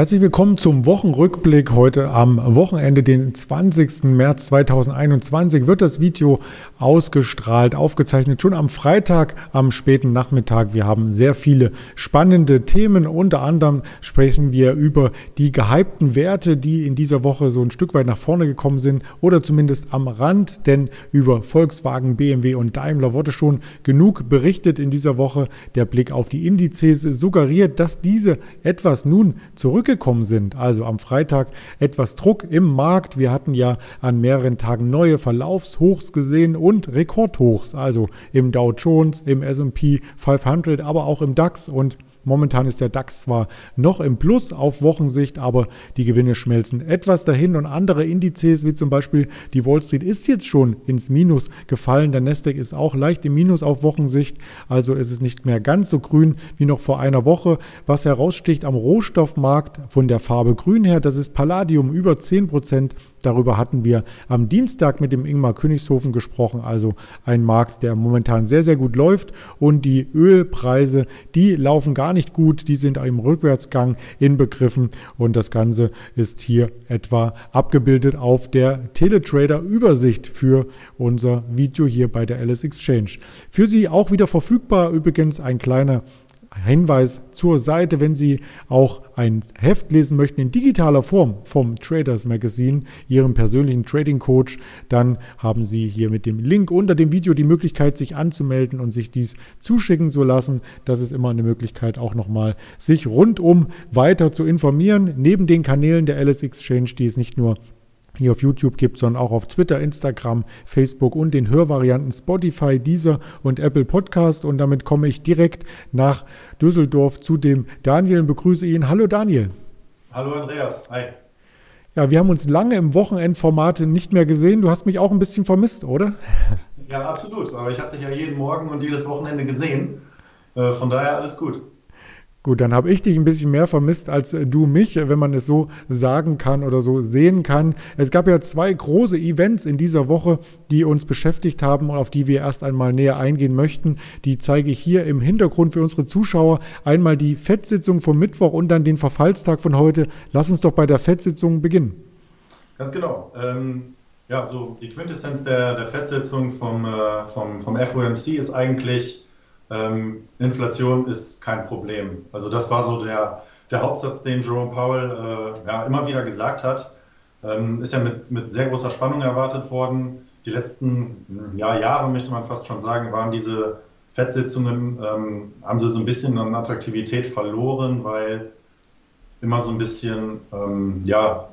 Herzlich willkommen zum Wochenrückblick. Heute am Wochenende, den 20. März 2021, wird das Video ausgestrahlt, aufgezeichnet, schon am Freitag, am späten Nachmittag. Wir haben sehr viele spannende Themen. Unter anderem sprechen wir über die gehypten Werte, die in dieser Woche so ein Stück weit nach vorne gekommen sind oder zumindest am Rand, denn über Volkswagen, BMW und Daimler wurde schon genug berichtet in dieser Woche. Der Blick auf die Indizes suggeriert, dass diese etwas nun zurück zurückgekommen sind. Also am Freitag etwas Druck im Markt. Wir hatten ja an mehreren Tagen neue Verlaufshochs gesehen und Rekordhochs. Also im Dow Jones, im SP 500, aber auch im DAX und Momentan ist der DAX zwar noch im Plus auf Wochensicht, aber die Gewinne schmelzen etwas dahin und andere Indizes, wie zum Beispiel die Wall Street, ist jetzt schon ins Minus gefallen. Der Nasdaq ist auch leicht im Minus auf Wochensicht, also ist es nicht mehr ganz so grün wie noch vor einer Woche. Was heraussticht am Rohstoffmarkt von der Farbe grün her, das ist Palladium über 10 Prozent Darüber hatten wir am Dienstag mit dem Ingmar Königshofen gesprochen, also ein Markt, der momentan sehr, sehr gut läuft und die Ölpreise, die laufen gar nicht gut, die sind im Rückwärtsgang inbegriffen und das Ganze ist hier etwa abgebildet auf der Teletrader-Übersicht für unser Video hier bei der Alice Exchange. Für Sie auch wieder verfügbar übrigens ein kleiner Hinweis zur Seite, wenn Sie auch ein Heft lesen möchten in digitaler Form vom Traders Magazine, Ihrem persönlichen Trading Coach, dann haben Sie hier mit dem Link unter dem Video die Möglichkeit, sich anzumelden und sich dies zuschicken zu lassen. Das ist immer eine Möglichkeit, auch nochmal sich rundum weiter zu informieren. Neben den Kanälen der Alice Exchange, die es nicht nur hier auf YouTube gibt, sondern auch auf Twitter, Instagram, Facebook und den Hörvarianten Spotify, Deezer und Apple Podcast. Und damit komme ich direkt nach Düsseldorf zu dem Daniel und begrüße ihn. Hallo Daniel. Hallo Andreas. Hi. Ja, wir haben uns lange im Wochenendformat nicht mehr gesehen. Du hast mich auch ein bisschen vermisst, oder? Ja, absolut. Aber ich habe dich ja jeden Morgen und jedes Wochenende gesehen. Äh, von daher alles gut. Gut, dann habe ich dich ein bisschen mehr vermisst als äh, du mich, wenn man es so sagen kann oder so sehen kann. Es gab ja zwei große Events in dieser Woche, die uns beschäftigt haben und auf die wir erst einmal näher eingehen möchten. Die zeige ich hier im Hintergrund für unsere Zuschauer. Einmal die FED-Sitzung vom Mittwoch und dann den Verfallstag von heute. Lass uns doch bei der FED-Sitzung beginnen. Ganz genau. Ähm, ja, so die Quintessenz der, der FED-Sitzung vom, äh, vom, vom FOMC ist eigentlich, ähm, Inflation ist kein Problem. Also das war so der, der Hauptsatz, den Jerome Powell äh, ja, immer wieder gesagt hat. Ähm, ist ja mit, mit sehr großer Spannung erwartet worden. Die letzten ja, Jahre, möchte man fast schon sagen, waren diese Fettsitzungen, ähm, haben sie so ein bisschen an Attraktivität verloren, weil immer so ein bisschen ähm, ja,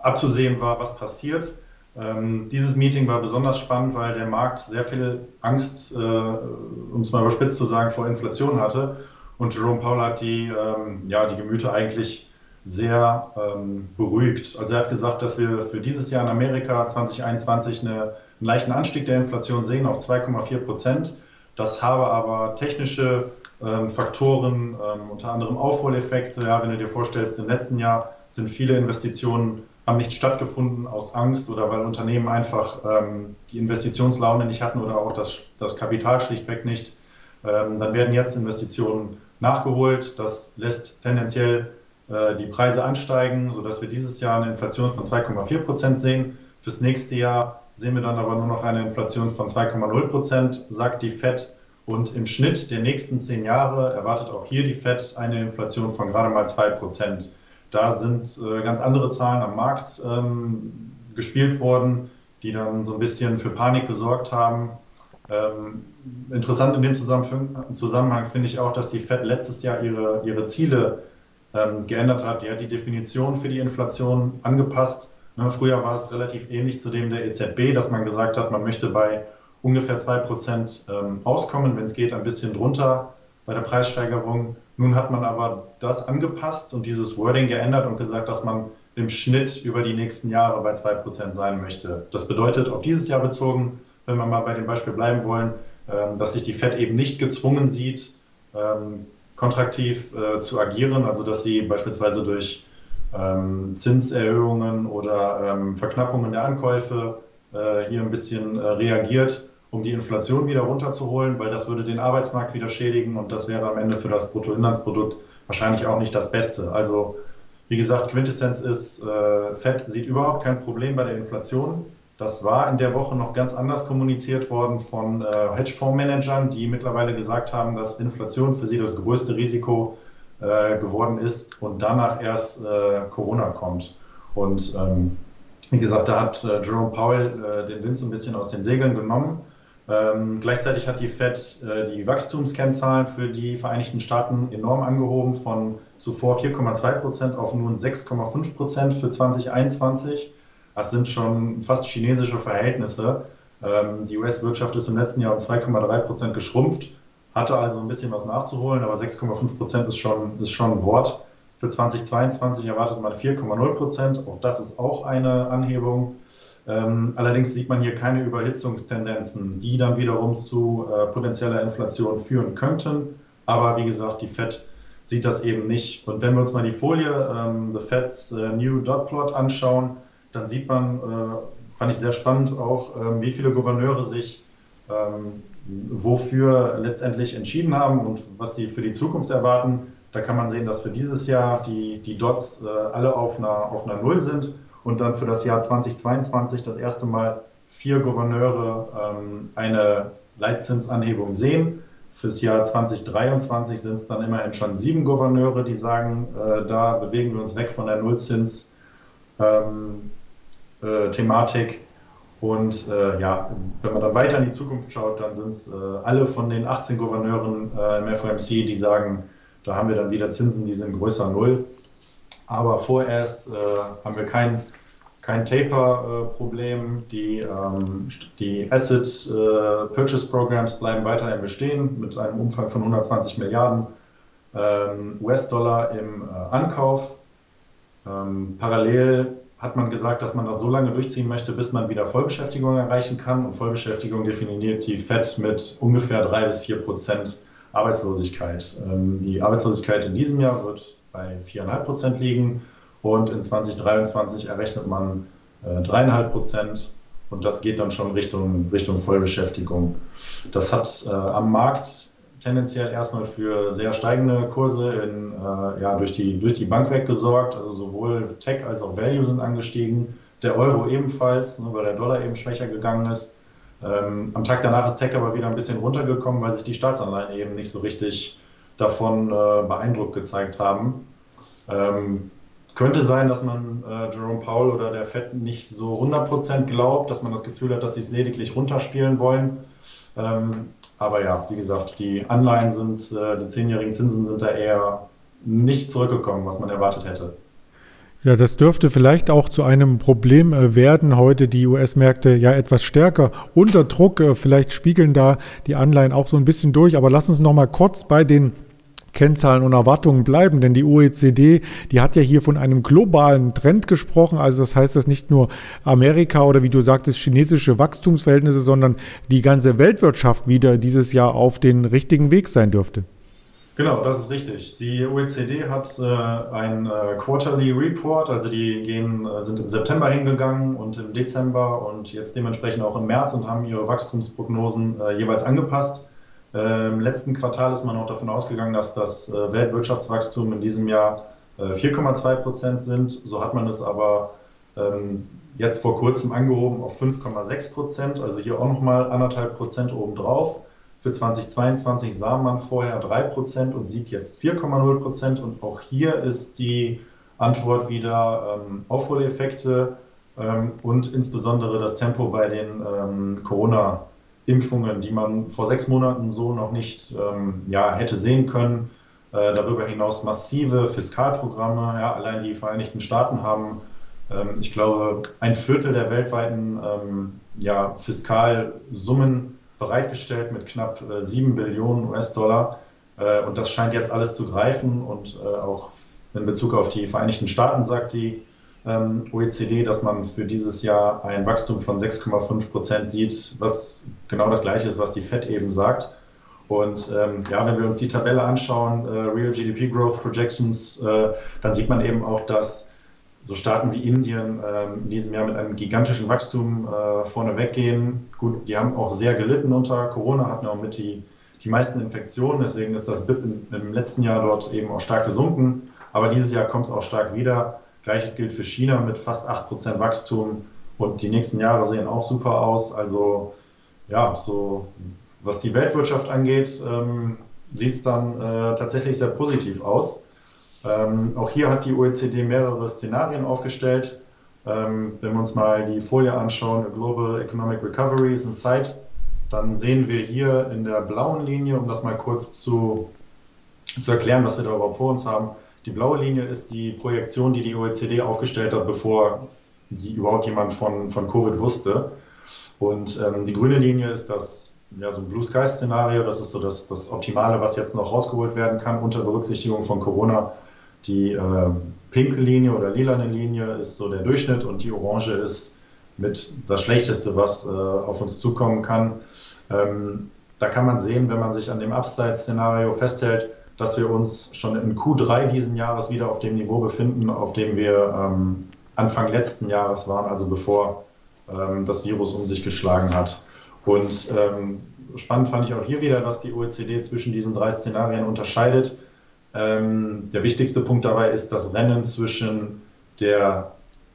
abzusehen war, was passiert. Ähm, dieses Meeting war besonders spannend, weil der Markt sehr viel Angst, äh, um es mal überspitzt zu sagen, vor Inflation hatte. Und Jerome Powell hat die, ähm, ja, die Gemüter eigentlich sehr ähm, beruhigt. Also er hat gesagt, dass wir für dieses Jahr in Amerika 2021 eine, einen leichten Anstieg der Inflation sehen auf 2,4 Prozent. Das habe aber technische ähm, Faktoren, ähm, unter anderem Aufholeffekte. Ja, wenn du dir vorstellst, im letzten Jahr sind viele Investitionen haben nicht stattgefunden aus Angst oder weil Unternehmen einfach ähm, die Investitionslaune nicht hatten oder auch das, das Kapital schlichtweg nicht. Ähm, dann werden jetzt Investitionen nachgeholt. Das lässt tendenziell äh, die Preise ansteigen, sodass wir dieses Jahr eine Inflation von 2,4 Prozent sehen. Fürs nächste Jahr sehen wir dann aber nur noch eine Inflation von 2,0 Prozent, sagt die FED. Und im Schnitt der nächsten zehn Jahre erwartet auch hier die FED eine Inflation von gerade mal 2 Prozent. Da sind äh, ganz andere Zahlen am Markt ähm, gespielt worden, die dann so ein bisschen für Panik gesorgt haben. Ähm, interessant in dem Zusammenhang, finde ich auch, dass die Fed letztes Jahr ihre, ihre Ziele ähm, geändert hat. Die hat die Definition für die Inflation angepasst. Ne, früher war es relativ ähnlich zu dem der EZB, dass man gesagt hat, man möchte bei ungefähr 2% ähm, auskommen, wenn es geht, ein bisschen drunter bei der Preissteigerung. Nun hat man aber das angepasst und dieses Wording geändert und gesagt, dass man im Schnitt über die nächsten Jahre bei 2% sein möchte. Das bedeutet auf dieses Jahr bezogen, wenn wir mal bei dem Beispiel bleiben wollen, ähm, dass sich die Fed eben nicht gezwungen sieht, ähm, kontraktiv äh, zu agieren, also dass sie beispielsweise durch ähm, Zinserhöhungen oder Verknappungen der Ankäufe äh, hier ein bisschen äh, reagiert, um die Inflation wieder runterzuholen, weil das würde den Arbeitsmarkt wieder schädigen und das wäre am Ende für das Bruttoinlandsprodukt wahrscheinlich auch nicht das Beste. Also wie gesagt, Quintessenz ist, äh, Fed sieht überhaupt kein Problem bei der Inflation. Das war in der Woche noch ganz anders kommuniziert worden von äh, Hedgefondsmanagern, die mittlerweile gesagt haben, dass Inflation für sie das größte Risiko äh, geworden ist und danach erst äh, Corona kommt. Und ähm, wie gesagt, da hat äh, Jerome Powell äh, den Wind so ein bisschen aus den Segeln genommen. Ähm, gleichzeitig hat die Fed äh, die Wachstumskennzahlen für die Vereinigten Staaten enorm angehoben, von zuvor 4,2 Prozent auf nun 6,5 Prozent für 2021. Das sind schon fast chinesische Verhältnisse. Ähm, die US-Wirtschaft ist im letzten Jahr um 2,3 Prozent geschrumpft, hatte also ein bisschen was nachzuholen, aber 6,5 Prozent ist schon, ist schon ein Wort. Für 2022 erwartet man 4,0 Prozent. Auch das ist auch eine Anhebung. Ähm, allerdings sieht man hier keine Überhitzungstendenzen, die dann wiederum zu äh, potenzieller Inflation führen könnten. Aber wie gesagt, die Fed sieht das eben nicht. Und wenn wir uns mal die Folie ähm, The Fed's äh, New Dot Plot anschauen, dann sieht man, äh, fand ich sehr spannend auch, äh, wie viele Gouverneure sich ähm, wofür letztendlich entschieden haben und was sie für die Zukunft erwarten. Da kann man sehen, dass für dieses Jahr die, die Dots äh, alle auf einer, auf einer Null sind und dann für das Jahr 2022 das erste Mal vier Gouverneure ähm, eine Leitzinsanhebung sehen. Fürs Jahr 2023 sind es dann immerhin schon sieben Gouverneure, die sagen, äh, da bewegen wir uns weg von der Nullzins. Ähm, äh. Und äh, ja, wenn man dann weiter in die Zukunft schaut, dann sind es äh, alle von den 18 Gouverneuren äh, im FOMC, die sagen, da haben wir dann wieder Zinsen, die sind größer Null. Aber vorerst äh, haben wir kein, kein Taper-Problem. die, ähm, die Asset äh, Purchase Programs bleiben weiterhin bestehen mit einem Umfang von 120 Milliarden ähm, US-Dollar im Ankauf. Ähm, parallel hat man gesagt, dass man das so lange durchziehen möchte, bis man wieder Vollbeschäftigung erreichen kann. Und Vollbeschäftigung definiert die FED mit ungefähr drei bis vier Prozent Arbeitslosigkeit. Ähm, die Arbeitslosigkeit in diesem Jahr wird bei viereinhalb Prozent liegen und in 2023 errechnet man äh, dreieinhalb Prozent. Und das geht dann schon Richtung, Richtung Vollbeschäftigung. Das hat äh, am Markt tendenziell erstmal für sehr steigende Kurse in, äh, ja, durch, die, durch die Bank weggesorgt. Also sowohl Tech als auch Value sind angestiegen. Der Euro ebenfalls, ne, weil der Dollar eben schwächer gegangen ist. Ähm, am Tag danach ist Tech aber wieder ein bisschen runtergekommen, weil sich die Staatsanleihen eben nicht so richtig davon äh, beeindruckt gezeigt haben. Ähm, könnte sein, dass man äh, Jerome Powell oder der Fed nicht so 100% glaubt, dass man das Gefühl hat, dass sie es lediglich runterspielen wollen. Ähm, aber ja, wie gesagt, die Anleihen sind, äh, die zehnjährigen Zinsen sind da eher nicht zurückgekommen, was man erwartet hätte. Ja, das dürfte vielleicht auch zu einem Problem äh, werden. Heute die US-Märkte ja etwas stärker unter Druck. Äh, vielleicht spiegeln da die Anleihen auch so ein bisschen durch. Aber lass uns noch mal kurz bei den Kennzahlen und Erwartungen bleiben, denn die OECD, die hat ja hier von einem globalen Trend gesprochen. Also das heißt, dass nicht nur Amerika oder wie du sagtest, chinesische Wachstumsverhältnisse, sondern die ganze Weltwirtschaft wieder dieses Jahr auf den richtigen Weg sein dürfte. Genau, das ist richtig. Die OECD hat äh, ein äh, Quarterly Report, also die gehen, äh, sind im September hingegangen und im Dezember und jetzt dementsprechend auch im März und haben ihre Wachstumsprognosen äh, jeweils angepasst. Äh, Im letzten Quartal ist man auch davon ausgegangen, dass das Weltwirtschaftswachstum in diesem Jahr 4,2 äh, Prozent sind. So hat man es aber ähm, jetzt vor kurzem angehoben auf 5,6 Prozent, also hier auch nochmal anderthalb Prozent obendrauf. Für 2022 sah man vorher 3 Prozent und sieht jetzt 4,0 Prozent. Und auch hier ist die Antwort wieder ähm, Aufholeffekte ähm, und insbesondere das Tempo bei den ähm, Corona- Impfungen, die man vor sechs Monaten so noch nicht ähm, ja, hätte sehen können. Äh, darüber hinaus massive Fiskalprogramme. Ja, allein die Vereinigten Staaten haben, ähm, ich glaube, ein Viertel der weltweiten ähm, ja, Fiskalsummen bereitgestellt mit knapp äh, 7 Billionen US-Dollar. Äh, und das scheint jetzt alles zu greifen. Und äh, auch in Bezug auf die Vereinigten Staaten sagt die ähm, OECD, dass man für dieses Jahr ein Wachstum von 6,5 Prozent sieht, was genau das gleiche ist, was die FED eben sagt. Und ähm, ja, wenn wir uns die Tabelle anschauen, äh, Real GDP Growth Projections, äh, dann sieht man eben auch, dass so Staaten wie Indien äh, in diesem Jahr mit einem gigantischen Wachstum äh, vorne weggehen. Gut, die haben auch sehr gelitten unter Corona, hatten auch mit die, die meisten Infektionen, deswegen ist das BIP im, im letzten Jahr dort eben auch stark gesunken. Aber dieses Jahr kommt es auch stark wieder. Gleiches gilt für China mit fast 8% Wachstum und die nächsten Jahre sehen auch super aus. Also ja, so was die Weltwirtschaft angeht, ähm, sieht es dann äh, tatsächlich sehr positiv aus. Ähm, auch hier hat die OECD mehrere Szenarien aufgestellt. Ähm, wenn wir uns mal die Folie anschauen, Global Economic Recovery is in sight, dann sehen wir hier in der blauen Linie, um das mal kurz zu, zu erklären, was wir da überhaupt vor uns haben. Die blaue Linie ist die Projektion, die die OECD aufgestellt hat, bevor die überhaupt jemand von, von Covid wusste. Und ähm, die grüne Linie ist das ja, so ein Blue Sky Szenario. Das ist so das, das Optimale, was jetzt noch rausgeholt werden kann unter Berücksichtigung von Corona. Die äh, pinke Linie oder lilane Linie ist so der Durchschnitt und die orange ist mit das Schlechteste, was äh, auf uns zukommen kann. Ähm, da kann man sehen, wenn man sich an dem Upside-Szenario festhält, dass wir uns schon in Q3 diesen Jahres wieder auf dem Niveau befinden, auf dem wir ähm, Anfang letzten Jahres waren, also bevor ähm, das Virus um sich geschlagen hat. Und ähm, spannend fand ich auch hier wieder, dass die OECD zwischen diesen drei Szenarien unterscheidet. Ähm, der wichtigste Punkt dabei ist das Rennen zwischen der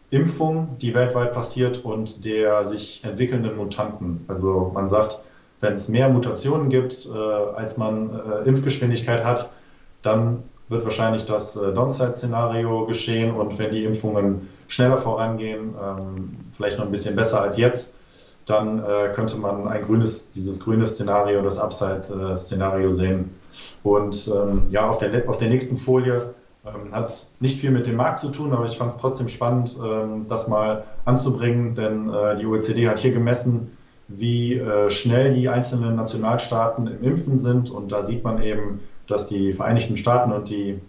Impfung, die weltweit passiert, und der sich entwickelnden Mutanten. Also man sagt, wenn es mehr Mutationen gibt, äh, als man äh, Impfgeschwindigkeit hat, dann wird wahrscheinlich das äh, Downside-Szenario geschehen und wenn die Impfungen schneller vorangehen, ähm, vielleicht noch ein bisschen besser als jetzt, dann äh, könnte man ein grünes, dieses grüne Szenario, das Upside-Szenario sehen. Und ähm, ja, auf der, auf der nächsten Folie ähm, hat nicht viel mit dem Markt zu tun, aber ich fand es trotzdem spannend, ähm, das mal anzubringen, denn äh, die OECD hat hier gemessen, wie äh, schnell die einzelnen Nationalstaaten im Impfen sind. Und da sieht man eben, dass die Vereinigten Staaten und die,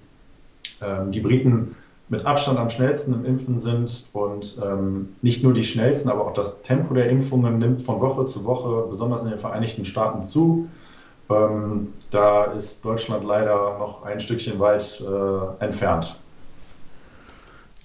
ähm, die Briten mit Abstand am schnellsten im Impfen sind und ähm, nicht nur die schnellsten, aber auch das Tempo der Impfungen nimmt von Woche zu Woche, besonders in den Vereinigten Staaten, zu. Ähm, da ist Deutschland leider noch ein Stückchen weit äh, entfernt.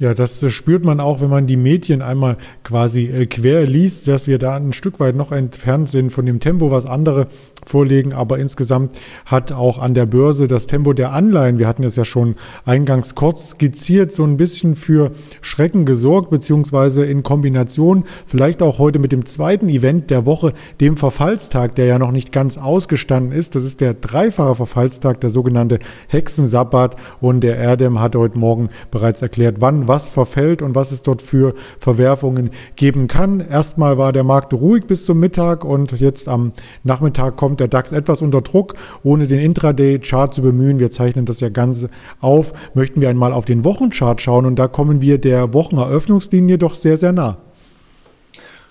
Ja, das spürt man auch, wenn man die Medien einmal quasi äh, quer liest, dass wir da ein Stück weit noch entfernt sind von dem Tempo, was andere vorlegen. Aber insgesamt hat auch an der Börse das Tempo der Anleihen, wir hatten es ja schon eingangs kurz skizziert, so ein bisschen für Schrecken gesorgt, beziehungsweise in Kombination vielleicht auch heute mit dem zweiten Event der Woche, dem Verfallstag, der ja noch nicht ganz ausgestanden ist. Das ist der dreifache Verfallstag, der sogenannte Hexensabbat. Und der Erdem hat heute Morgen bereits erklärt, wann was verfällt und was es dort für Verwerfungen geben kann. Erstmal war der Markt ruhig bis zum Mittag und jetzt am Nachmittag kommt der DAX etwas unter Druck, ohne den Intraday-Chart zu bemühen. Wir zeichnen das ja ganz auf. Möchten wir einmal auf den Wochenchart schauen und da kommen wir der Wocheneröffnungslinie doch sehr, sehr nah.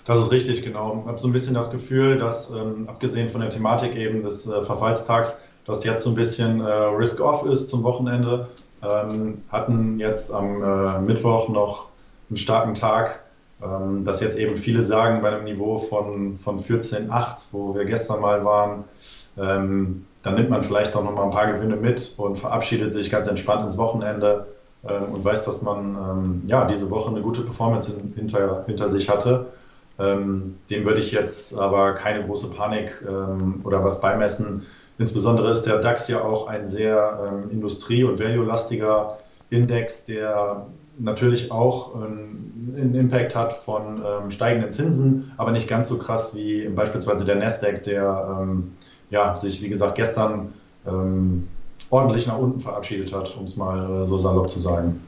Das ist richtig, genau. Ich habe so ein bisschen das Gefühl, dass ähm, abgesehen von der Thematik eben des äh, Verfallstags, dass jetzt so ein bisschen äh, Risk-Off ist zum Wochenende hatten jetzt am äh, Mittwoch noch einen starken Tag. Ähm, dass jetzt eben viele sagen, bei einem Niveau von, von 14,8, wo wir gestern mal waren, ähm, dann nimmt man vielleicht auch noch mal ein paar Gewinne mit und verabschiedet sich ganz entspannt ins Wochenende ähm, und weiß, dass man ähm, ja, diese Woche eine gute Performance in, hinter, hinter sich hatte. Ähm, dem würde ich jetzt aber keine große Panik ähm, oder was beimessen. Insbesondere ist der DAX ja auch ein sehr ähm, industrie- und value-lastiger Index, der natürlich auch ähm, einen Impact hat von ähm, steigenden Zinsen, aber nicht ganz so krass wie beispielsweise der Nasdaq, der ähm, ja, sich, wie gesagt, gestern ähm, ordentlich nach unten verabschiedet hat, um es mal äh, so salopp zu sagen.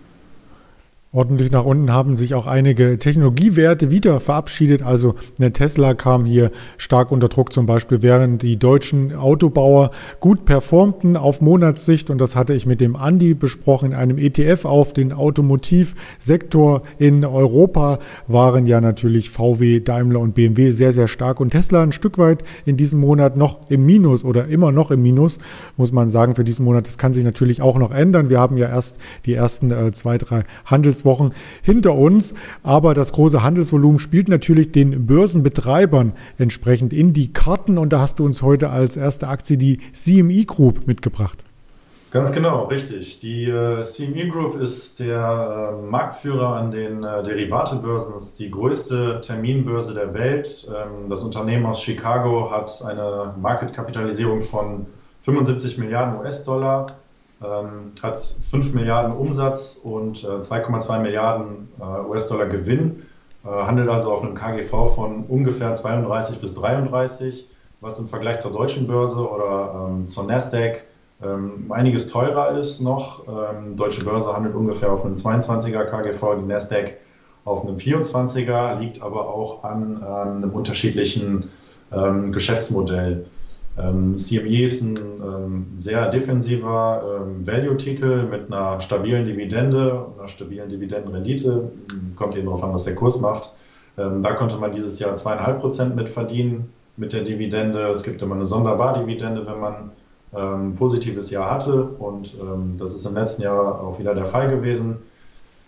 Ordentlich nach unten haben sich auch einige Technologiewerte wieder verabschiedet. Also eine Tesla kam hier stark unter Druck zum Beispiel, während die deutschen Autobauer gut performten auf Monatssicht. Und das hatte ich mit dem Andi besprochen. In einem ETF auf den Automotivsektor in Europa waren ja natürlich VW, Daimler und BMW sehr, sehr stark. Und Tesla ein Stück weit in diesem Monat noch im Minus oder immer noch im Minus, muss man sagen, für diesen Monat. Das kann sich natürlich auch noch ändern. Wir haben ja erst die ersten äh, zwei, drei Handels Wochen hinter uns. Aber das große Handelsvolumen spielt natürlich den Börsenbetreibern entsprechend in die Karten. Und da hast du uns heute als erste Aktie die CME Group mitgebracht. Ganz genau, richtig. Die äh, CME Group ist der äh, Marktführer an den äh, Derivatebörsen. Ist die größte Terminbörse der Welt. Ähm, das Unternehmen aus Chicago hat eine Marketkapitalisierung von 75 Milliarden US-Dollar ähm, hat 5 Milliarden Umsatz und äh, 2,2 Milliarden äh, US-Dollar Gewinn, äh, handelt also auf einem KGV von ungefähr 32 bis 33, was im Vergleich zur deutschen Börse oder ähm, zur Nasdaq ähm, einiges teurer ist noch. Ähm, Deutsche Börse handelt ungefähr auf einem 22er KGV, die Nasdaq auf einem 24er, liegt aber auch an, einem unterschiedlichen ähm, Geschäftsmodell. Ähm, CME ist ein ähm, sehr defensiver ähm, Value-Titel mit einer stabilen Dividende, einer stabilen Dividendenrendite. Kommt eben darauf an, was der Kurs macht. Ähm, da konnte man dieses Jahr zweieinhalb Prozent mit verdienen mit der Dividende. Es gibt immer eine Sonderbardividende, wenn man ein ähm, positives Jahr hatte. Und ähm, das ist im letzten Jahr auch wieder der Fall gewesen.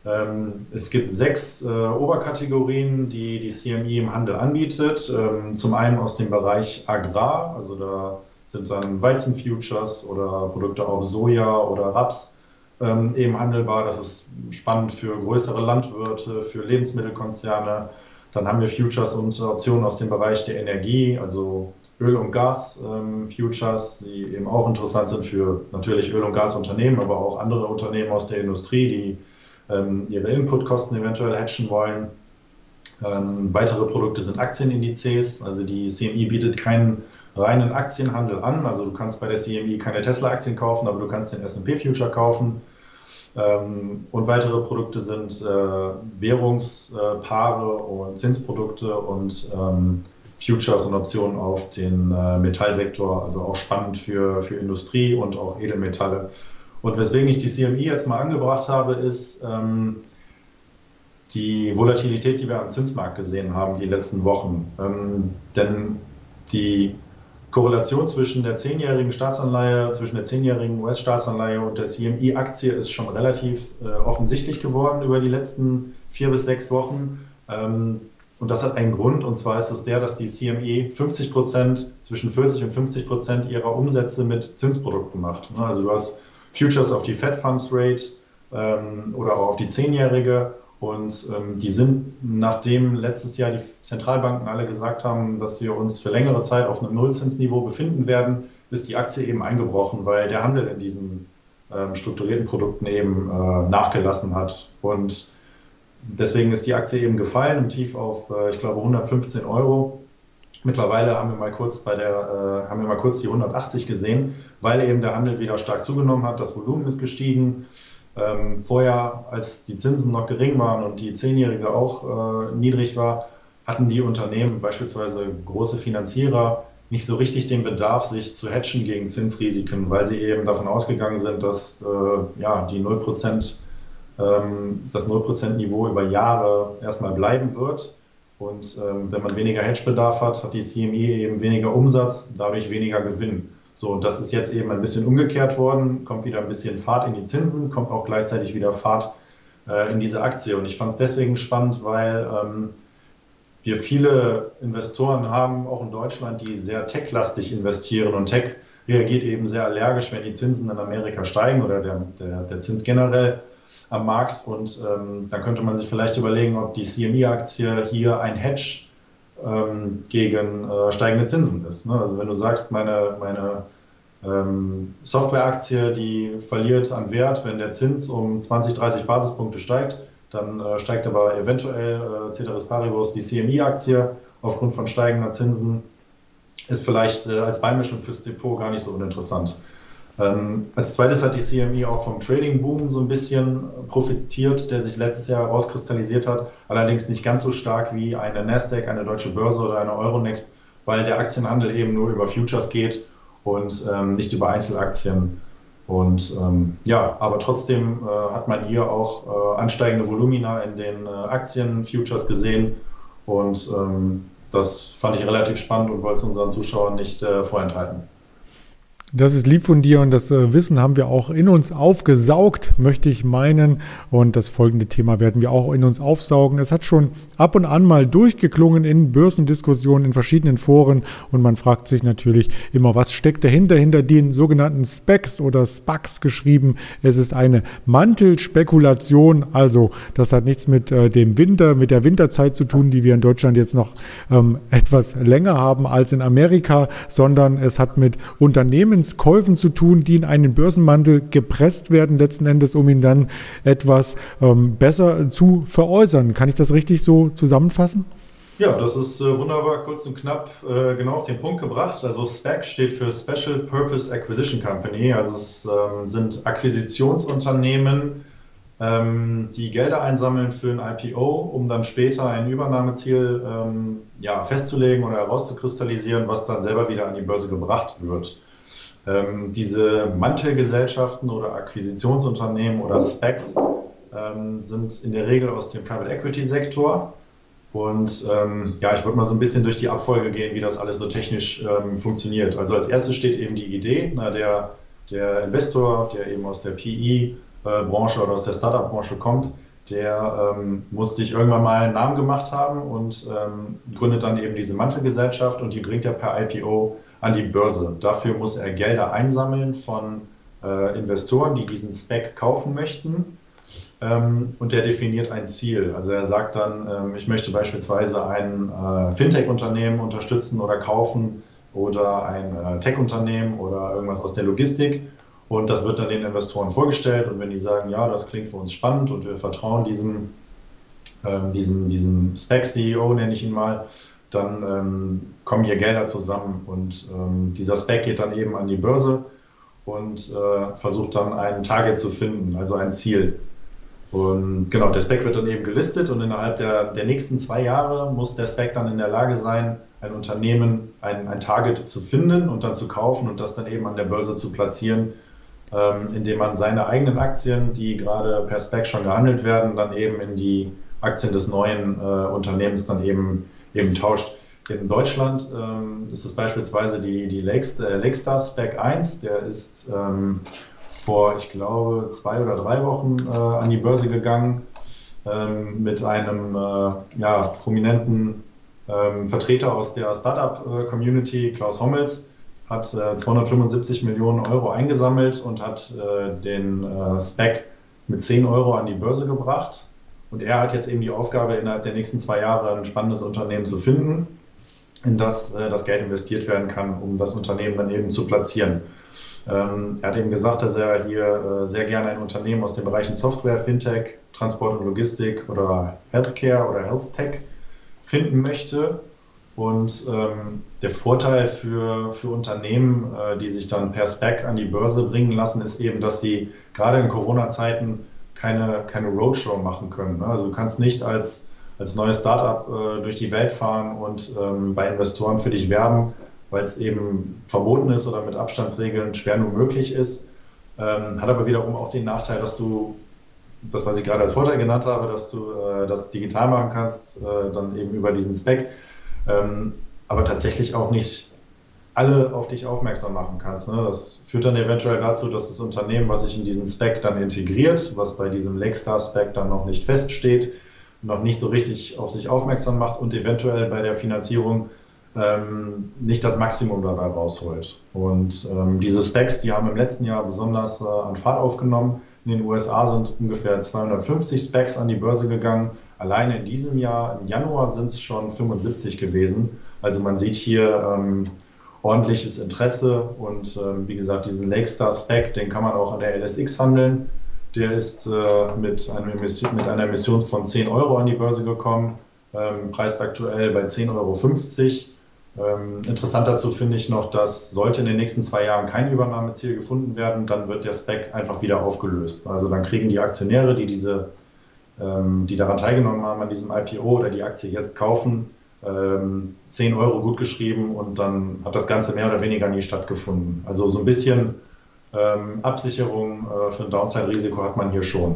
Ähm, es gibt sechs äh, Oberkategorien, die die CMI im Handel anbietet. Ähm, zum einen aus dem Bereich Agrar, also da sind dann Weizenfutures oder Produkte auf Soja oder Raps ähm, eben handelbar. Das ist spannend für größere Landwirte, für Lebensmittelkonzerne. Dann haben wir Futures und Optionen aus dem Bereich der Energie, also Öl- und Gas-Futures, die eben auch interessant sind für natürlich Öl- und Gasunternehmen, aber auch andere Unternehmen aus der Industrie, die ähm, ihre Inputkosten eventuell hatchen wollen. Ähm, weitere Produkte sind Aktienindizes. Also die CMI bietet keinen reinen Aktienhandel an. Also du kannst bei der CMI keine Tesla-Aktien kaufen, aber du kannst den S&P-Future kaufen. Ähm, und weitere Produkte sind äh, Währungspaare und Zinsprodukte und ähm, Futures und Optionen auf den äh, Metallsektor, also auch spannend für, für Industrie und auch Edelmetalle. Und weswegen ich die CMI jetzt mal angebracht habe, ist ähm, die Volatilität, die wir am Zinsmarkt gesehen haben die letzten Wochen. Ähm, denn die Korrelation zwischen der zehnjährigen Staatsanleihe, zwischen der zehnjährigen US-Staatsanleihe und der CMI-Aktie ist schon relativ äh, offensichtlich geworden über die letzten vier bis sechs Wochen. Ähm, und das hat einen Grund, und zwar ist es der, dass die CME 50 Prozent, zwischen 40 und 50 Prozent ihrer Umsätze mit Zinsprodukten macht. Also du hast Futures auf die Fed Funds Rate ähm, oder auch auf die Zehnjährige. Und ähm, die sind, nachdem letztes Jahr die Zentralbanken alle gesagt haben, dass wir uns für längere Zeit auf einem Nullzinsniveau befinden werden, ist die Aktie eben eingebrochen, weil der Handel in diesen ähm, strukturierten Produkten eben äh, nachgelassen hat. Und deswegen ist die Aktie eben gefallen im Tief auf, äh, ich glaube, 115 Euro. Mittlerweile haben wir mal kurz bei der, äh, haben wir mal kurz die 180 gesehen, weil eben der Handel wieder stark zugenommen hat. Das Volumen ist gestiegen. Ähm, vorher, als die Zinsen noch gering waren und die Zehnjährige auch äh, niedrig war, hatten die Unternehmen, beispielsweise große Finanzierer, nicht so richtig den Bedarf, sich zu hatchen gegen Zinsrisiken, weil sie eben davon ausgegangen sind, dass äh, ja, die 0%, ähm, das 0%-Niveau über Jahre erstmal bleiben wird und ähm, wenn man weniger Hedgebedarf hat, hat die CME eben weniger Umsatz, dadurch weniger Gewinn. So, und das ist jetzt eben ein bisschen umgekehrt worden, kommt wieder ein bisschen Fahrt in die Zinsen, kommt auch gleichzeitig wieder Fahrt äh, in diese Aktie. Und ich fand es deswegen spannend, weil ähm, wir viele Investoren haben, auch in Deutschland, die sehr techlastig investieren. Und Tech reagiert eben sehr allergisch, wenn die Zinsen in Amerika steigen oder der, der, der Zins generell am Markt. Und ähm, dann könnte man sich vielleicht überlegen, ob die CME-Aktie hier ein Hedge ähm, gegen äh, steigende Zinsen ist. Ne? Also wenn du sagst, meine, meine ähm, Software-Aktie, die verliert an Wert, wenn der Zins um 20, 30 Basispunkte steigt, dann äh, steigt aber eventuell äh, Ceteris Paribus die CME-Aktie aufgrund von steigender Zinsen, ist vielleicht äh, als Beimischung fürs Depot gar nicht so uninteressant. Ähm, als zweites hat die CME auch vom Trading Boom so ein bisschen profitiert, der sich letztes Jahr herauskristallisiert hat. Allerdings nicht ganz so stark wie eine Nasdaq, eine deutsche Börse oder eine Euronext, weil der Aktienhandel eben nur über Futures geht und ähm, nicht über Einzelaktien. Und ähm, ja, aber trotzdem äh, hat man hier auch äh, ansteigende Volumina in den äh, Aktien-Futures gesehen. Und ähm, das fand ich relativ spannend und wollte es unseren Zuschauern nicht äh, vorenthalten. Das ist lieb von dir und das äh, Wissen haben wir auch in uns aufgesaugt, möchte ich meinen. Und das folgende Thema werden wir auch in uns aufsaugen. Es hat schon ab und an mal durchgeklungen in Börsendiskussionen in verschiedenen Foren und man fragt sich natürlich immer, was steckt dahinter, hinter den sogenannten Specs oder Spacs geschrieben. Es ist eine Mantelspekulation, also das hat nichts mit äh, dem Winter, mit der Winterzeit zu tun, die wir in Deutschland jetzt noch ähm, etwas länger haben als in Amerika, sondern es hat mit Unternehmen Unternehmenskäufen zu tun, die in einen Börsenmantel gepresst werden, letzten Endes, um ihn dann etwas ähm, besser zu veräußern. Kann ich das richtig so zusammenfassen? Ja, das ist äh, wunderbar kurz und knapp äh, genau auf den Punkt gebracht. Also SPAC steht für Special Purpose Acquisition Company. Also es ähm, sind Akquisitionsunternehmen, ähm, die Gelder einsammeln für ein IPO, um dann später ein Übernahmeziel ähm, ja, festzulegen oder herauszukristallisieren, was dann selber wieder an die Börse gebracht wird. Ähm, diese Mantelgesellschaften oder Akquisitionsunternehmen oder SPACs ähm, sind in der Regel aus dem Private Equity Sektor und ähm, ja, ich würde mal so ein bisschen durch die Abfolge gehen, wie das alles so technisch ähm, funktioniert. Also als erstes steht eben die Idee, na, der, der Investor, der eben aus der PI-Branche oder aus der Startup-Branche kommt, der ähm, muss sich irgendwann mal einen Namen gemacht haben und ähm, gründet dann eben diese Mantelgesellschaft und die bringt er per IPO an die Börse. Dafür muss er Gelder einsammeln von äh, Investoren, die diesen Spec kaufen möchten ähm, und der definiert ein Ziel. Also er sagt dann, ähm, ich möchte beispielsweise ein äh, Fintech-Unternehmen unterstützen oder kaufen oder ein äh, Tech-Unternehmen oder irgendwas aus der Logistik. Und das wird dann den Investoren vorgestellt. Und wenn die sagen, ja, das klingt für uns spannend und wir vertrauen diesem, ähm, diesem, diesem Spec-CEO, nenne ich ihn mal, dann ähm, kommen hier Gelder zusammen. Und ähm, dieser Spec geht dann eben an die Börse und äh, versucht dann ein Target zu finden, also ein Ziel. Und genau, der Spec wird dann eben gelistet und innerhalb der, der nächsten zwei Jahre muss der Spec dann in der Lage sein, ein Unternehmen, ein, ein Target zu finden und dann zu kaufen und das dann eben an der Börse zu platzieren, ähm, indem man seine eigenen Aktien, die gerade per Spec schon gehandelt werden, dann eben in die Aktien des neuen äh, Unternehmens dann eben, eben tauscht. In Deutschland ähm, ist es beispielsweise die, die äh, Lakestar Spec 1, der ist ähm, vor, ich glaube, zwei oder drei Wochen äh, an die Börse gegangen ähm, mit einem äh, ja, prominenten ähm, Vertreter aus der Startup-Community, Klaus Hommels, hat äh, 275 Millionen Euro eingesammelt und hat äh, den äh, Spec mit 10 Euro an die Börse gebracht. Und er hat jetzt eben die Aufgabe, innerhalb der nächsten zwei Jahre ein spannendes Unternehmen zu finden, in das äh, das Geld investiert werden kann, um das Unternehmen dann eben zu platzieren. Ähm, er hat eben gesagt, dass er hier äh, sehr gerne ein Unternehmen aus den Bereichen Software, Fintech, Transport und Logistik oder Healthcare oder Health Tech finden möchte. Und ähm, der Vorteil für, für Unternehmen, äh, die sich dann per Spec an die Börse bringen lassen, ist eben, dass sie gerade in Corona-Zeiten keine, keine Roadshow machen können. Also du kannst nicht als, als neues Startup äh, durch die Welt fahren und ähm, bei Investoren für dich werben, weil es eben verboten ist oder mit Abstandsregeln schwer nur möglich ist. Ähm, hat aber wiederum auch den Nachteil, dass du, das was ich gerade als Vorteil genannt habe, dass du äh, das digital machen kannst, äh, dann eben über diesen Spec, ähm, aber tatsächlich auch nicht alle auf dich aufmerksam machen kannst. Ne? Das führt dann eventuell dazu, dass das Unternehmen, was sich in diesen Spec dann integriert, was bei diesem Lakestar-Spec dann noch nicht feststeht, noch nicht so richtig auf sich aufmerksam macht und eventuell bei der Finanzierung ähm, nicht das Maximum dabei rausholt. Und ähm, diese Specs, die haben im letzten Jahr besonders äh, an Fahrt aufgenommen. In den USA sind ungefähr 250 Specs an die Börse gegangen. Alleine in diesem Jahr, im Januar, sind es schon 75 gewesen. Also man sieht hier ähm, ordentliches Interesse und ähm, wie gesagt, diesen Lakestar Spec, den kann man auch an der LSX handeln. Der ist äh, mit, einer Emission, mit einer Emission von 10 Euro an die Börse gekommen, ähm, preist aktuell bei 10,50 Euro. Ähm, interessant dazu finde ich noch, dass sollte in den nächsten zwei Jahren kein Übernahmeziel gefunden werden, dann wird der Spec einfach wieder aufgelöst. Also dann kriegen die Aktionäre, die diese, ähm, die daran teilgenommen haben an diesem IPO oder die Aktie jetzt kaufen, ähm, 10 Euro gut geschrieben und dann hat das Ganze mehr oder weniger nie stattgefunden. Also so ein bisschen ähm, Absicherung äh, für ein Downside-Risiko hat man hier schon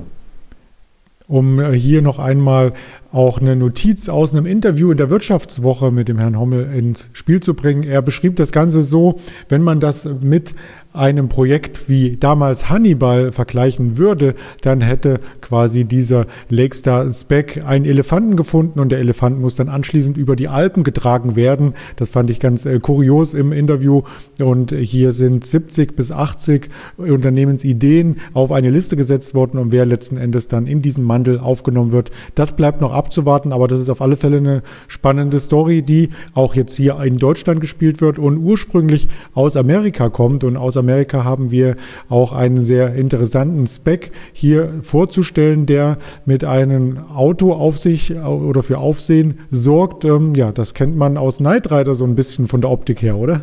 um äh, hier noch einmal auch eine Notiz aus einem Interview in der Wirtschaftswoche mit dem Herrn Hommel ins Spiel zu bringen. Er beschrieb das Ganze so, wenn man das mit einem Projekt wie damals Hannibal vergleichen würde, dann hätte quasi dieser Lakestar Spec einen Elefanten gefunden und der Elefant muss dann anschließend über die Alpen getragen werden. Das fand ich ganz äh, kurios im Interview. Und hier sind 70 bis 80 Unternehmensideen auf eine Liste gesetzt worden und wer letzten Endes dann in diesem Mandel aufgenommen wird, das bleibt noch abzuwarten. Aber das ist auf alle Fälle eine spannende Story, die auch jetzt hier in Deutschland gespielt wird und ursprünglich aus Amerika kommt und aus Amerika haben wir auch einen sehr interessanten Spec hier vorzustellen, der mit einem Auto auf sich oder für Aufsehen sorgt. Ähm, ja, das kennt man aus Knight Rider so ein bisschen von der Optik her, oder?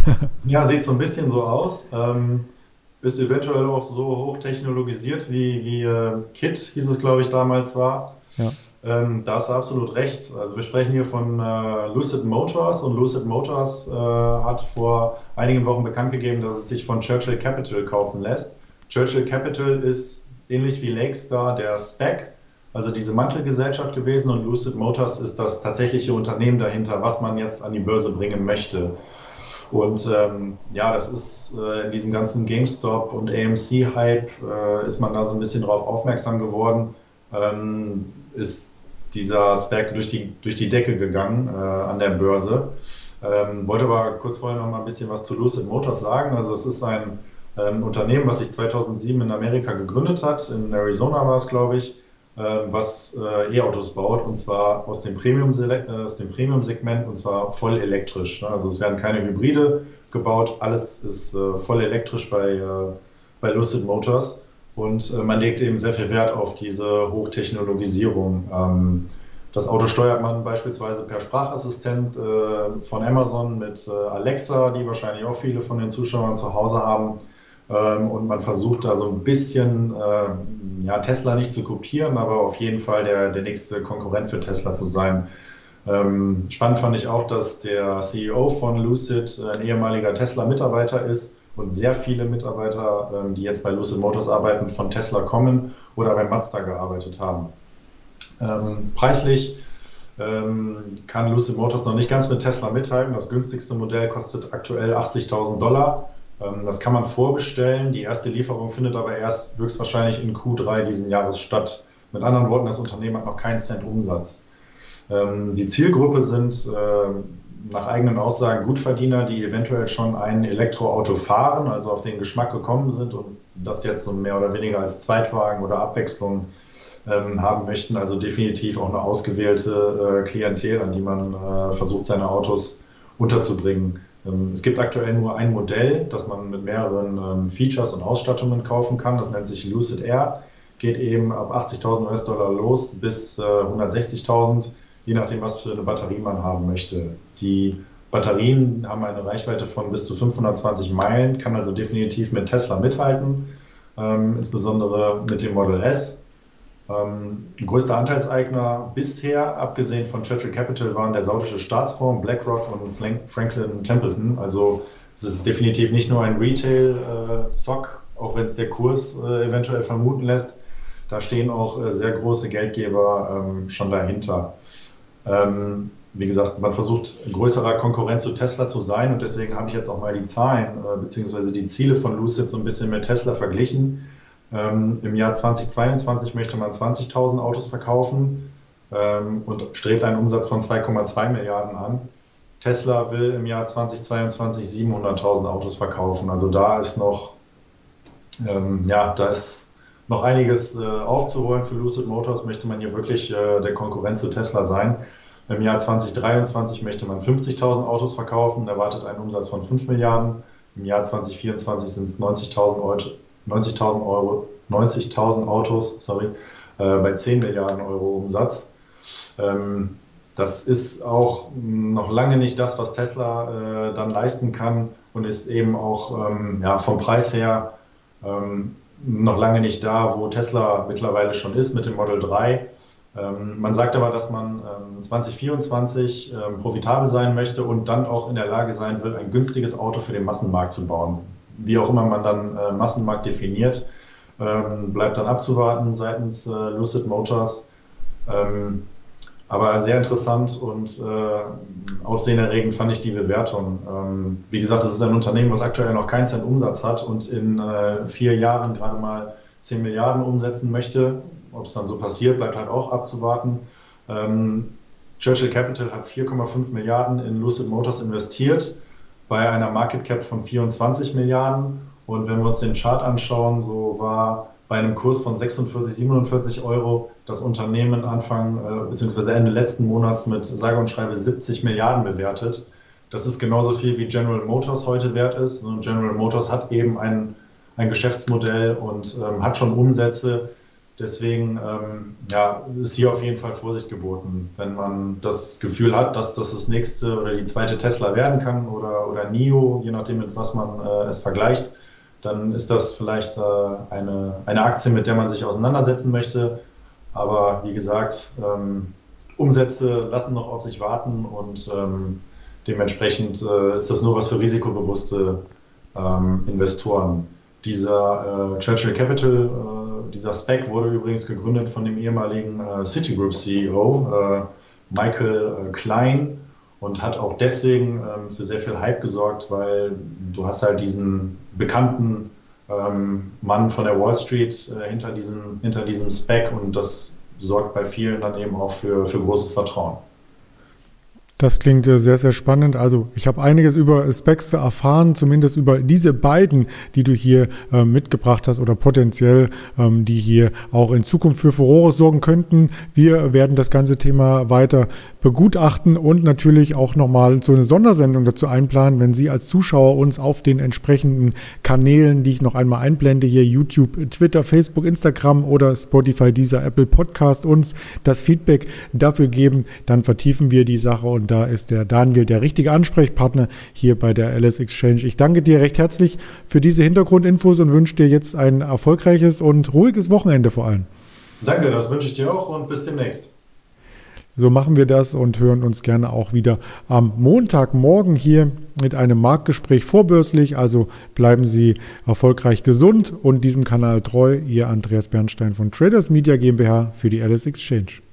ja, sieht so ein bisschen so aus. Ähm, ist eventuell auch so hochtechnologisiert wie, wie äh, Kit, hieß es, glaube ich, damals war. Ja. Ähm, da hast du absolut recht. Also wir sprechen hier von äh, Lucid Motors und Lucid Motors äh, hat vor einigen Wochen bekannt gegeben, dass es sich von Churchill Capital kaufen lässt. Churchill Capital ist ähnlich wie Lakestar der SPAC, also diese Mantelgesellschaft gewesen und Lucid Motors ist das tatsächliche Unternehmen dahinter, was man jetzt an die Börse bringen möchte. Und ähm, ja, das ist äh, in diesem ganzen GameStop und AMC-Hype äh, ist man da so ein bisschen drauf aufmerksam geworden. Ähm, ist dieser SPAC durch die, durch die Decke gegangen äh, an der Börse. Ähm, wollte aber kurz vorher noch mal ein bisschen was zu Lucid Motors sagen. Also es ist ein ähm, Unternehmen, was sich 2007 in Amerika gegründet hat. In Arizona war es, glaube ich, äh, was äh, E-Autos baut und zwar aus dem Premium-Segment äh, Premium und zwar voll elektrisch. Ne? Also es werden keine Hybride gebaut, alles ist äh, voll elektrisch bei, äh, bei Lucid Motors. Und äh, man legt eben sehr viel Wert auf diese Hochtechnologisierung. Ähm, das Auto steuert man beispielsweise per Sprachassistent äh, von Amazon mit äh, Alexa, die wahrscheinlich auch viele von den Zuschauern zu Hause haben. Ähm, und man versucht da so ein bisschen, äh, ja, Tesla nicht zu kopieren, aber auf jeden Fall der, der nächste Konkurrent für Tesla zu sein. Ähm, spannend fand ich auch, dass der CEO von Lucid ein ehemaliger Tesla-Mitarbeiter ist und sehr viele Mitarbeiter, ähm, die jetzt bei Lucid Motors arbeiten, von Tesla kommen oder bei Mazda gearbeitet haben. Ähm, preislich ähm, kann Lucid Motors noch nicht ganz mit Tesla mithalten. Das günstigste Modell kostet aktuell 80.000 Dollar. Ähm, das kann man vorbestellen. Die erste Lieferung findet aber erst höchstwahrscheinlich in Q3 diesen Jahres statt. Mit anderen Worten, das Unternehmen hat noch keinen Cent Umsatz. Ähm, die Zielgruppe sind äh, nach eigenen Aussagen Gutverdiener, die eventuell schon ein Elektroauto fahren, also auf den Geschmack gekommen sind und das jetzt so mehr oder weniger als Zweitwagen oder Abwechslung ähm, haben möchten. Also definitiv auch eine ausgewählte äh, Klientel, an die man äh, versucht, seine Autos unterzubringen. Ähm, es gibt aktuell nur ein Modell, das man mit mehreren ähm, Features und Ausstattungen kaufen kann. Das nennt sich Lucid Air. Geht eben ab 80.000 US-Dollar los bis äh, 160.000 je nachdem, was für eine Batterie man haben möchte. Die Batterien haben eine Reichweite von bis zu 520 Meilen, kann also definitiv mit Tesla mithalten, ähm, insbesondere mit dem Model S. Ähm, größter Anteilseigner bisher, abgesehen von Churchill Capital, waren der saudische Staatsfonds BlackRock und Franklin Templeton. Also es ist definitiv nicht nur ein Retail-Zock, äh, auch wenn es der Kurs äh, eventuell vermuten lässt. Da stehen auch äh, sehr große Geldgeber ähm, schon dahinter. Ähm, wie gesagt, man versucht größerer Konkurrent zu Tesla zu sein und deswegen habe ich jetzt auch mal die Zahlen äh, bzw. die Ziele von Lucid so ein bisschen mit Tesla verglichen. Ähm, Im Jahr 2022 möchte man 20.000 Autos verkaufen ähm, und strebt einen Umsatz von 2,2 Milliarden an. Tesla will im Jahr 2022 700.000 Autos verkaufen. Also da ist noch, ähm, ja, da ist noch einiges äh, aufzuholen für Lucid Motors. Möchte man hier wirklich äh, der Konkurrent zu Tesla sein. Im Jahr 2023 möchte man 50.000 Autos verkaufen, erwartet einen Umsatz von 5 Milliarden. Im Jahr 2024 sind es 90.000 90 Euro, 90 Autos sorry, äh, bei 10 Milliarden Euro Umsatz. Ähm, das ist auch noch lange nicht das, was Tesla äh, dann leisten kann und ist eben auch ähm, ja, vom Preis her ähm, noch lange nicht da, wo Tesla mittlerweile schon ist mit dem Model 3. Ähm, man sagt aber, dass man 2024 ähm, ähm, profitabel sein möchte und dann auch in der Lage sein will, ein günstiges Auto für den Massenmarkt zu bauen. Wie auch immer man dann äh, Massenmarkt definiert, bleibt dann abzuwarten seitens äh, Lucid Motors. Aber sehr interessant und äh, aufsehenerregend fand ich die Bewertung. Wie gesagt, das ist ein Unternehmen, was aktuell noch keinen Cent Umsatz hat und in vier Jahren gerade mal 10 Milliarden umsetzen möchte. Ob es dann so passiert, bleibt halt auch abzuwarten. Ähm, Churchill Capital hat 4,5 Milliarden in Lucid Motors investiert bei einer Market Cap von 24 Milliarden. Und wenn wir uns den Chart anschauen, so war bei einem Kurs von 46, 47 Euro das Unternehmen Anfang äh, bzw. Ende letzten Monats mit sage und schreibe 70 Milliarden bewertet. Das ist genauso viel wie General Motors heute wert ist. Und General Motors hat eben ein, ein Geschäftsmodell und ähm, hat schon Umsätze. Deswegen ähm, ja, ist hier auf jeden Fall Vorsicht geboten, wenn man das Gefühl hat, dass das das nächste oder die zweite Tesla werden kann oder, oder NIO, je nachdem, mit was man äh, es vergleicht dann ist das vielleicht äh, eine, eine Aktie, mit der man sich auseinandersetzen möchte. Aber wie gesagt, ähm, Umsätze lassen noch auf sich warten und ähm, dementsprechend äh, ist das nur was für risikobewusste ähm, Investoren. Dieser äh, Churchill Capital, äh, dieser SPEC wurde übrigens gegründet von dem ehemaligen äh, Citigroup CEO äh, Michael Klein und hat auch deswegen ähm, für sehr viel Hype gesorgt, weil du hast halt diesen bekannten ähm, Mann von der Wall Street äh, hinter, diesem, hinter diesem Spec und das sorgt bei vielen dann eben auch für, für großes Vertrauen. Das klingt äh, sehr, sehr spannend. Also ich habe einiges über Specs erfahren, zumindest über diese beiden, die du hier äh, mitgebracht hast oder potenziell, ähm, die hier auch in Zukunft für Furore sorgen könnten. Wir werden das ganze Thema weiter begutachten und natürlich auch nochmal so eine Sondersendung dazu einplanen, wenn Sie als Zuschauer uns auf den entsprechenden Kanälen, die ich noch einmal einblende, hier YouTube, Twitter, Facebook, Instagram oder Spotify, dieser Apple Podcast uns das Feedback dafür geben, dann vertiefen wir die Sache und da ist der Daniel der richtige Ansprechpartner hier bei der LS Exchange. Ich danke dir recht herzlich für diese Hintergrundinfos und wünsche dir jetzt ein erfolgreiches und ruhiges Wochenende vor allem. Danke, das wünsche ich dir auch und bis demnächst. So machen wir das und hören uns gerne auch wieder am Montagmorgen hier mit einem Marktgespräch vorbörslich. Also bleiben Sie erfolgreich gesund und diesem Kanal treu. Ihr Andreas Bernstein von Traders Media GmbH für die LS Exchange.